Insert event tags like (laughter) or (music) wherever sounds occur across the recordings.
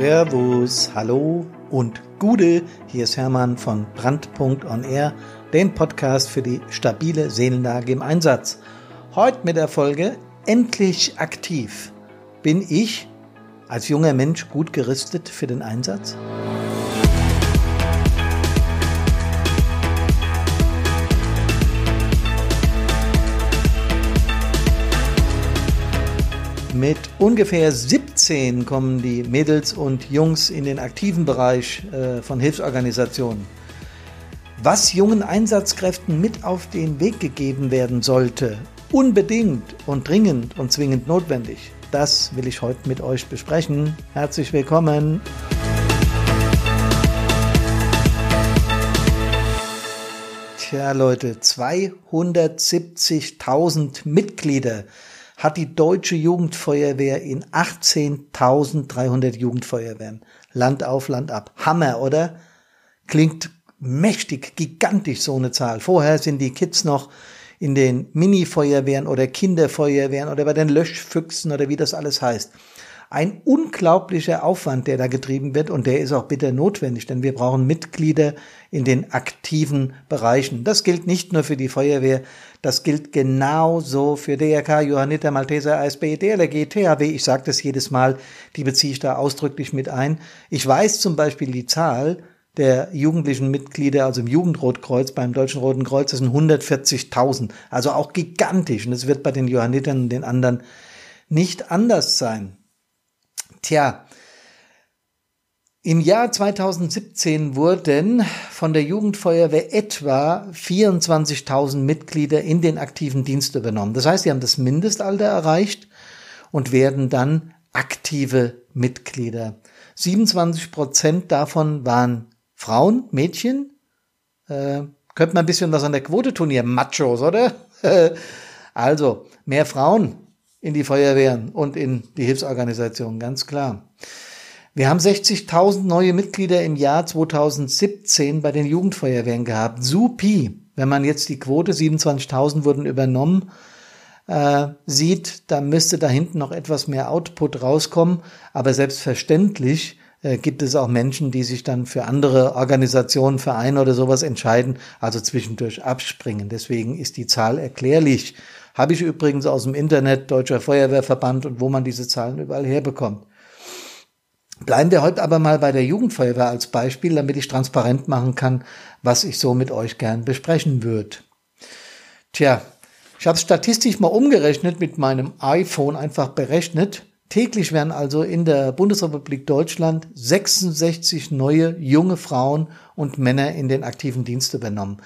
Servus, hallo und Gude. Hier ist Hermann von Brandpunkt on Air, den Podcast für die stabile Seelenlage im Einsatz. Heute mit der Folge Endlich aktiv. Bin ich als junger Mensch gut gerüstet für den Einsatz? Mit ungefähr 17 kommen die Mädels und Jungs in den aktiven Bereich äh, von Hilfsorganisationen. Was jungen Einsatzkräften mit auf den Weg gegeben werden sollte, unbedingt und dringend und zwingend notwendig, das will ich heute mit euch besprechen. Herzlich willkommen. Tja Leute, 270.000 Mitglieder hat die deutsche Jugendfeuerwehr in 18.300 Jugendfeuerwehren. Land auf, Land ab. Hammer, oder? Klingt mächtig, gigantisch so eine Zahl. Vorher sind die Kids noch in den Mini-Feuerwehren oder Kinderfeuerwehren oder bei den Löschfüchsen oder wie das alles heißt ein unglaublicher Aufwand, der da getrieben wird und der ist auch bitter notwendig, denn wir brauchen Mitglieder in den aktiven Bereichen. Das gilt nicht nur für die Feuerwehr, das gilt genauso für DRK, Johanniter, Malteser, ASB, DLRG, THW. Ich sage das jedes Mal, die beziehe ich da ausdrücklich mit ein. Ich weiß zum Beispiel die Zahl der jugendlichen Mitglieder, also im Jugendrotkreuz, beim Deutschen Roten Kreuz, das sind 140.000. Also auch gigantisch. Und es wird bei den Johannitern und den anderen nicht anders sein. Tja, im Jahr 2017 wurden von der Jugendfeuerwehr etwa 24.000 Mitglieder in den aktiven Dienst übernommen. Das heißt, sie haben das Mindestalter erreicht und werden dann aktive Mitglieder. 27 Prozent davon waren Frauen, Mädchen. Äh, könnte man ein bisschen was an der Quote tun, ihr Machos, oder? (laughs) also, mehr Frauen in die Feuerwehren und in die Hilfsorganisationen, ganz klar. Wir haben 60.000 neue Mitglieder im Jahr 2017 bei den Jugendfeuerwehren gehabt. Supi, wenn man jetzt die Quote, 27.000 wurden übernommen, äh, sieht, da müsste da hinten noch etwas mehr Output rauskommen. Aber selbstverständlich äh, gibt es auch Menschen, die sich dann für andere Organisationen, Vereine oder sowas entscheiden, also zwischendurch abspringen. Deswegen ist die Zahl erklärlich. Habe ich übrigens aus dem Internet, Deutscher Feuerwehrverband und wo man diese Zahlen überall herbekommt. Bleiben wir heute aber mal bei der Jugendfeuerwehr als Beispiel, damit ich transparent machen kann, was ich so mit euch gern besprechen würde. Tja, ich habe statistisch mal umgerechnet mit meinem iPhone einfach berechnet. Täglich werden also in der Bundesrepublik Deutschland 66 neue junge Frauen und Männer in den aktiven Dienst übernommen.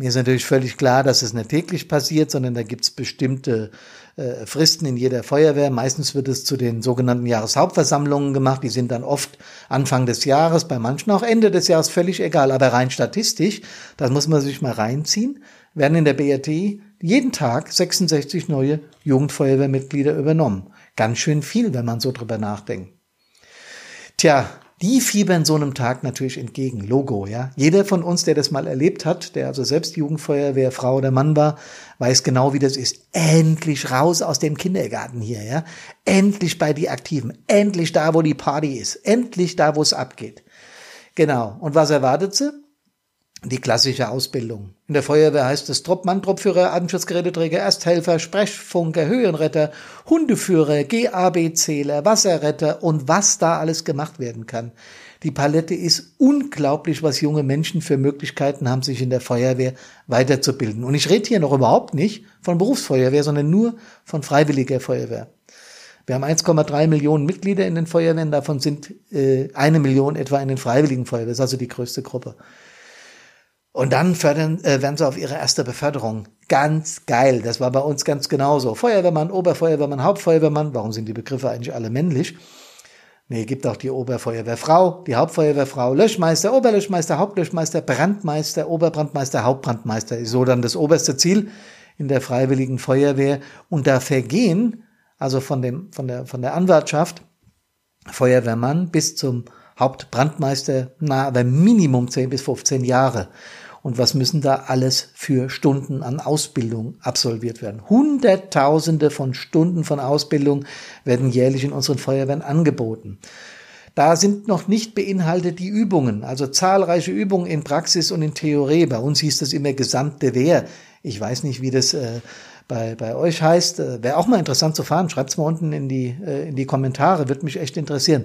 Mir ist natürlich völlig klar, dass es nicht täglich passiert, sondern da gibt es bestimmte äh, Fristen in jeder Feuerwehr. Meistens wird es zu den sogenannten Jahreshauptversammlungen gemacht. Die sind dann oft Anfang des Jahres, bei manchen auch Ende des Jahres, völlig egal. Aber rein statistisch, das muss man sich mal reinziehen, werden in der BRT jeden Tag 66 neue Jugendfeuerwehrmitglieder übernommen. Ganz schön viel, wenn man so drüber nachdenkt. Tja, die fiebern so einem Tag natürlich entgegen. Logo, ja. Jeder von uns, der das mal erlebt hat, der also selbst Jugendfeuerwehr, Frau oder Mann war, weiß genau, wie das ist. Endlich raus aus dem Kindergarten hier, ja. Endlich bei die Aktiven. Endlich da, wo die Party ist. Endlich da, wo es abgeht. Genau. Und was erwartet sie? Die klassische Ausbildung. In der Feuerwehr heißt es Truppmann, Truppführer, Atemschutzgeräteträger, Ersthelfer, Sprechfunker, Höhenretter, Hundeführer, GAB-Zähler, Wasserretter und was da alles gemacht werden kann. Die Palette ist unglaublich, was junge Menschen für Möglichkeiten haben, sich in der Feuerwehr weiterzubilden. Und ich rede hier noch überhaupt nicht von Berufsfeuerwehr, sondern nur von freiwilliger Feuerwehr. Wir haben 1,3 Millionen Mitglieder in den Feuerwehren, davon sind äh, eine Million etwa in den Freiwilligen Feuerwehren, das ist also die größte Gruppe. Und dann fördern, äh, werden sie auf ihre erste Beförderung. Ganz geil. Das war bei uns ganz genauso. Feuerwehrmann, Oberfeuerwehrmann, Hauptfeuerwehrmann. Warum sind die Begriffe eigentlich alle männlich? Nee, gibt auch die Oberfeuerwehrfrau, die Hauptfeuerwehrfrau, Löschmeister, Oberlöschmeister, Hauptlöschmeister, Brandmeister, Oberbrandmeister, Hauptbrandmeister. Ist so dann das oberste Ziel in der Freiwilligen Feuerwehr. Und da vergehen, also von dem, von der, von der Anwartschaft, Feuerwehrmann bis zum Hauptbrandmeister, na, aber Minimum 10 bis 15 Jahre und was müssen da alles für Stunden an Ausbildung absolviert werden. Hunderttausende von Stunden von Ausbildung werden jährlich in unseren Feuerwehren angeboten. Da sind noch nicht beinhaltet die Übungen, also zahlreiche Übungen in Praxis und in Theorie. Bei uns hieß das immer gesamte Wehr. Ich weiß nicht, wie das äh, bei, bei euch heißt. Äh, Wäre auch mal interessant zu fahren. Schreibt's mal unten in die, äh, in die Kommentare, wird mich echt interessieren.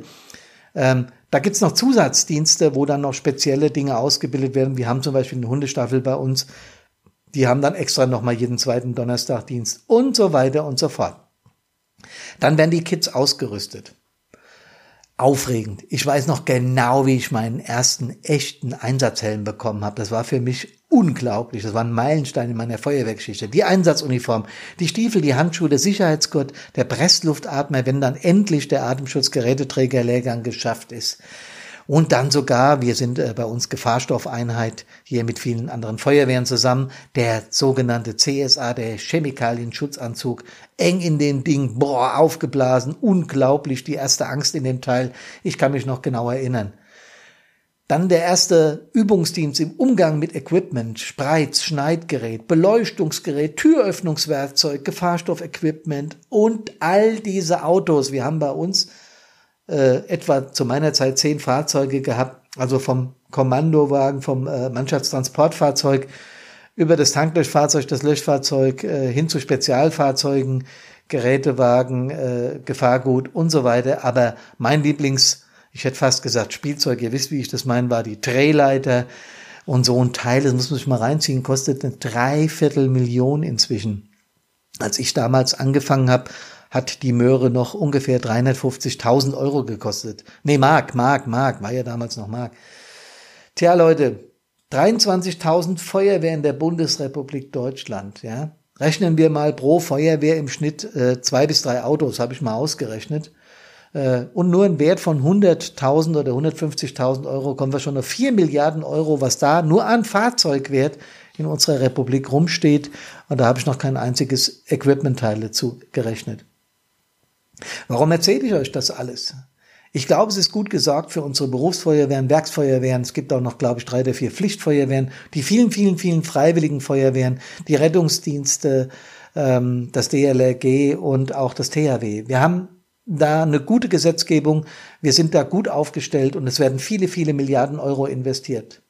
Ähm, da gibt's noch Zusatzdienste, wo dann noch spezielle Dinge ausgebildet werden. Wir haben zum Beispiel eine Hundestaffel bei uns. Die haben dann extra nochmal jeden zweiten Donnerstag Dienst und so weiter und so fort. Dann werden die Kids ausgerüstet aufregend. Ich weiß noch genau, wie ich meinen ersten echten Einsatzhelm bekommen habe. Das war für mich unglaublich. Das war ein Meilenstein in meiner Feuerwehrgeschichte. Die Einsatzuniform, die Stiefel, die Handschuhe, der Sicherheitsgurt, der Pressluftatmer, wenn dann endlich der Atemschutzgeräteträgerlehrgang geschafft ist. Und dann sogar, wir sind äh, bei uns Gefahrstoffeinheit hier mit vielen anderen Feuerwehren zusammen, der sogenannte CSA, der Chemikalienschutzanzug, eng in den Ding, boah, aufgeblasen, unglaublich, die erste Angst in dem Teil. Ich kann mich noch genau erinnern. Dann der erste Übungsdienst im Umgang mit Equipment, Spreiz, Schneidgerät, Beleuchtungsgerät, Türöffnungswerkzeug, Gefahrstoffequipment und all diese Autos. Wir haben bei uns äh, etwa zu meiner Zeit zehn Fahrzeuge gehabt, also vom Kommandowagen, vom äh, Mannschaftstransportfahrzeug über das Tanklöschfahrzeug, das Löschfahrzeug äh, hin zu Spezialfahrzeugen, Gerätewagen, äh, Gefahrgut und so weiter. Aber mein Lieblings, ich hätte fast gesagt Spielzeug, ihr wisst, wie ich das meine, war die Drehleiter. Und so ein Teil, das muss man sich mal reinziehen, kostet eine Dreiviertelmillion inzwischen. Als ich damals angefangen habe, hat die Möhre noch ungefähr 350.000 Euro gekostet. Nee, Mark, Mark, Mark, war ja damals noch Mark. Tja, Leute, 23.000 Feuerwehren der Bundesrepublik Deutschland, ja. Rechnen wir mal pro Feuerwehr im Schnitt äh, zwei bis drei Autos, habe ich mal ausgerechnet. Äh, und nur ein Wert von 100.000 oder 150.000 Euro kommen wir schon auf 4 Milliarden Euro, was da nur an Fahrzeugwert in unserer Republik rumsteht. Und da habe ich noch kein einziges Equipment-Teil dazu gerechnet. Warum erzähle ich euch das alles? Ich glaube, es ist gut gesagt für unsere Berufsfeuerwehren, Werksfeuerwehren. Es gibt auch noch, glaube ich, drei oder vier Pflichtfeuerwehren, die vielen, vielen, vielen freiwilligen Feuerwehren, die Rettungsdienste, ähm, das DLRG und auch das THW. Wir haben da eine gute Gesetzgebung. Wir sind da gut aufgestellt und es werden viele, viele Milliarden Euro investiert.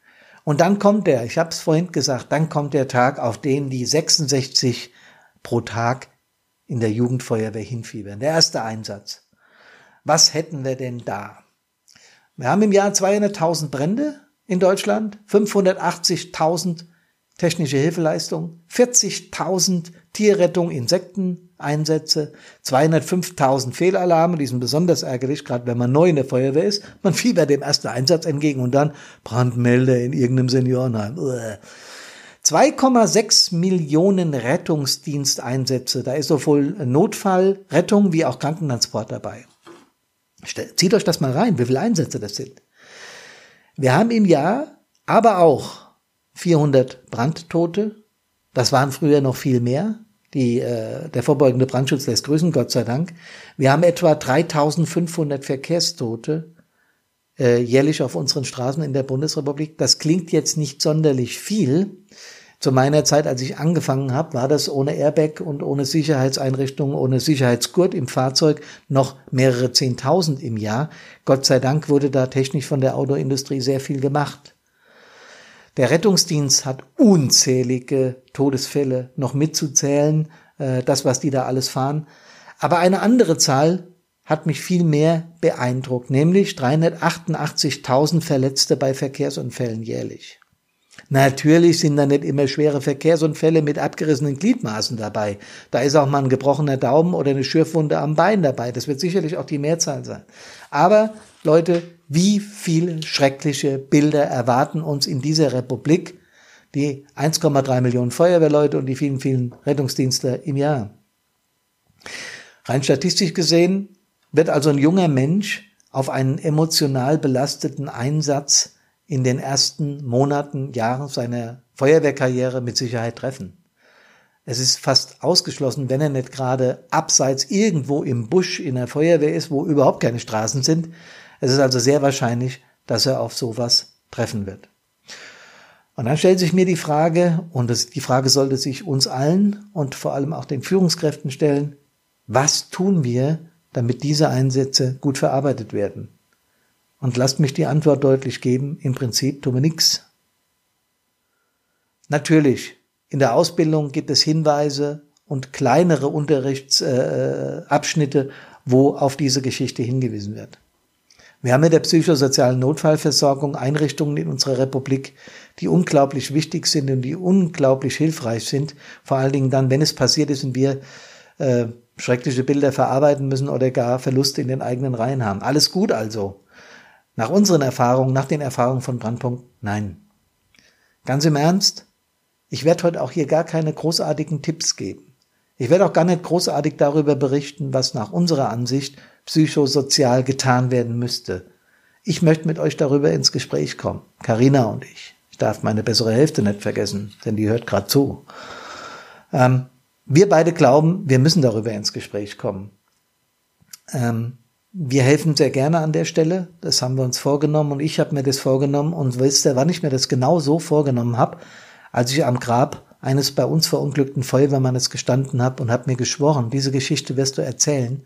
Und dann kommt der, ich habe es vorhin gesagt, dann kommt der Tag, auf den die 66 pro Tag in der Jugendfeuerwehr hinfiebern. Der erste Einsatz. Was hätten wir denn da? Wir haben im Jahr 200.000 Brände in Deutschland, 580.000 technische Hilfeleistungen, 40.000 Tierrettung, Insekteneinsätze, 205.000 Fehlalarme, die sind besonders ärgerlich, gerade wenn man neu in der Feuerwehr ist. Man fiebert dem ersten Einsatz entgegen und dann Brandmelder in irgendeinem Seniorenheim. Uah. 2,6 Millionen Rettungsdiensteinsätze. Da ist sowohl Notfallrettung wie auch Krankentransport dabei. Zieht euch das mal rein, wie viele Einsätze das sind. Wir haben im Jahr aber auch 400 Brandtote. Das waren früher noch viel mehr. Die, äh, der vorbeugende Brandschutz lässt grüßen, Gott sei Dank. Wir haben etwa 3500 Verkehrstote äh, jährlich auf unseren Straßen in der Bundesrepublik. Das klingt jetzt nicht sonderlich viel. Zu meiner Zeit, als ich angefangen habe, war das ohne Airbag und ohne Sicherheitseinrichtungen, ohne Sicherheitsgurt im Fahrzeug noch mehrere Zehntausend im Jahr. Gott sei Dank wurde da technisch von der Autoindustrie sehr viel gemacht. Der Rettungsdienst hat unzählige Todesfälle noch mitzuzählen, äh, das, was die da alles fahren. Aber eine andere Zahl hat mich viel mehr beeindruckt, nämlich 388.000 Verletzte bei Verkehrsunfällen jährlich. Natürlich sind da nicht immer schwere Verkehrsunfälle mit abgerissenen Gliedmaßen dabei. Da ist auch mal ein gebrochener Daumen oder eine Schürfwunde am Bein dabei. Das wird sicherlich auch die Mehrzahl sein. Aber Leute, wie viele schreckliche Bilder erwarten uns in dieser Republik, die 1,3 Millionen Feuerwehrleute und die vielen, vielen Rettungsdienste im Jahr. Rein statistisch gesehen wird also ein junger Mensch auf einen emotional belasteten Einsatz in den ersten Monaten, Jahren seiner Feuerwehrkarriere mit Sicherheit treffen. Es ist fast ausgeschlossen, wenn er nicht gerade abseits irgendwo im Busch in der Feuerwehr ist, wo überhaupt keine Straßen sind. Es ist also sehr wahrscheinlich, dass er auf sowas treffen wird. Und dann stellt sich mir die Frage, und das, die Frage sollte sich uns allen und vor allem auch den Führungskräften stellen, was tun wir, damit diese Einsätze gut verarbeitet werden. Und lasst mich die Antwort deutlich geben, im Prinzip tun wir nichts. Natürlich, in der Ausbildung gibt es Hinweise und kleinere Unterrichtsabschnitte, äh, wo auf diese Geschichte hingewiesen wird. Wir haben in der psychosozialen Notfallversorgung Einrichtungen in unserer Republik, die unglaublich wichtig sind und die unglaublich hilfreich sind. Vor allen Dingen dann, wenn es passiert ist und wir äh, schreckliche Bilder verarbeiten müssen oder gar Verluste in den eigenen Reihen haben. Alles gut also. Nach unseren Erfahrungen, nach den Erfahrungen von Brandpunkt, nein. Ganz im Ernst, ich werde heute auch hier gar keine großartigen Tipps geben. Ich werde auch gar nicht großartig darüber berichten, was nach unserer Ansicht psychosozial getan werden müsste. Ich möchte mit euch darüber ins Gespräch kommen. Karina und ich. Ich darf meine bessere Hälfte nicht vergessen, denn die hört gerade zu. Ähm, wir beide glauben, wir müssen darüber ins Gespräch kommen. Ähm, wir helfen sehr gerne an der Stelle. Das haben wir uns vorgenommen und ich habe mir das vorgenommen und wisst ihr, wann ich mir das genau so vorgenommen habe, als ich am Grab eines bei uns verunglückten Feuerwehrmannes gestanden habe und habe mir geschworen, diese Geschichte wirst du erzählen,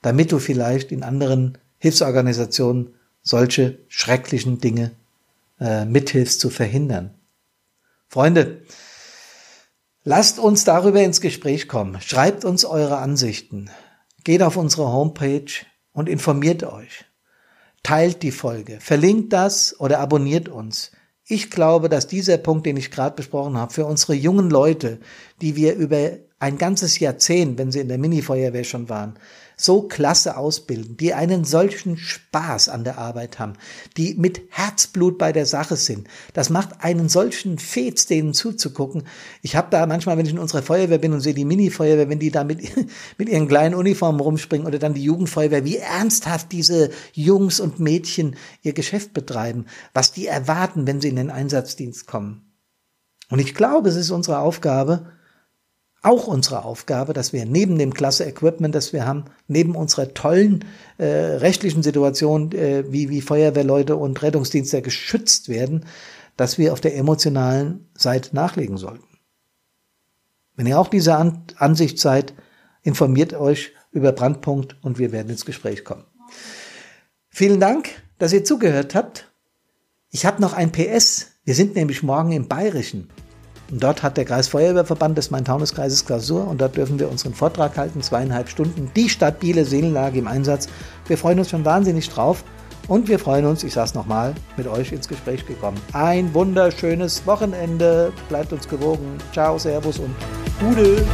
damit du vielleicht in anderen Hilfsorganisationen solche schrecklichen Dinge äh, mithilfst zu verhindern. Freunde, lasst uns darüber ins Gespräch kommen. Schreibt uns eure Ansichten. Geht auf unsere Homepage und informiert euch. Teilt die Folge, verlinkt das oder abonniert uns. Ich glaube, dass dieser Punkt, den ich gerade besprochen habe, für unsere jungen Leute, die wir über ein ganzes Jahrzehnt, wenn sie in der Mini-Feuerwehr schon waren, so klasse ausbilden, die einen solchen Spaß an der Arbeit haben, die mit Herzblut bei der Sache sind. Das macht einen solchen Fetz, denen zuzugucken. Ich habe da manchmal, wenn ich in unserer Feuerwehr bin und sehe die Mini-Feuerwehr, wenn die da mit, (laughs) mit ihren kleinen Uniformen rumspringen oder dann die Jugendfeuerwehr, wie ernsthaft diese Jungs und Mädchen ihr Geschäft betreiben, was die erwarten, wenn sie in den Einsatzdienst kommen. Und ich glaube, es ist unsere Aufgabe, auch unsere Aufgabe, dass wir neben dem klasse Equipment, das wir haben, neben unserer tollen äh, rechtlichen Situation, äh, wie, wie Feuerwehrleute und Rettungsdienste geschützt werden, dass wir auf der emotionalen Seite nachlegen sollten. Wenn ihr auch dieser An Ansicht seid, informiert euch über Brandpunkt und wir werden ins Gespräch kommen. Vielen Dank, dass ihr zugehört habt. Ich habe noch ein PS. Wir sind nämlich morgen im Bayerischen. Und dort hat der Kreisfeuerwehrverband des Main-Taunus-Kreises Klausur und dort dürfen wir unseren Vortrag halten, zweieinhalb Stunden, die stabile Seelenlage im Einsatz. Wir freuen uns schon wahnsinnig drauf und wir freuen uns, ich sage es nochmal, mit euch ins Gespräch gekommen. Ein wunderschönes Wochenende, bleibt uns gewogen. Ciao, Servus und Gute.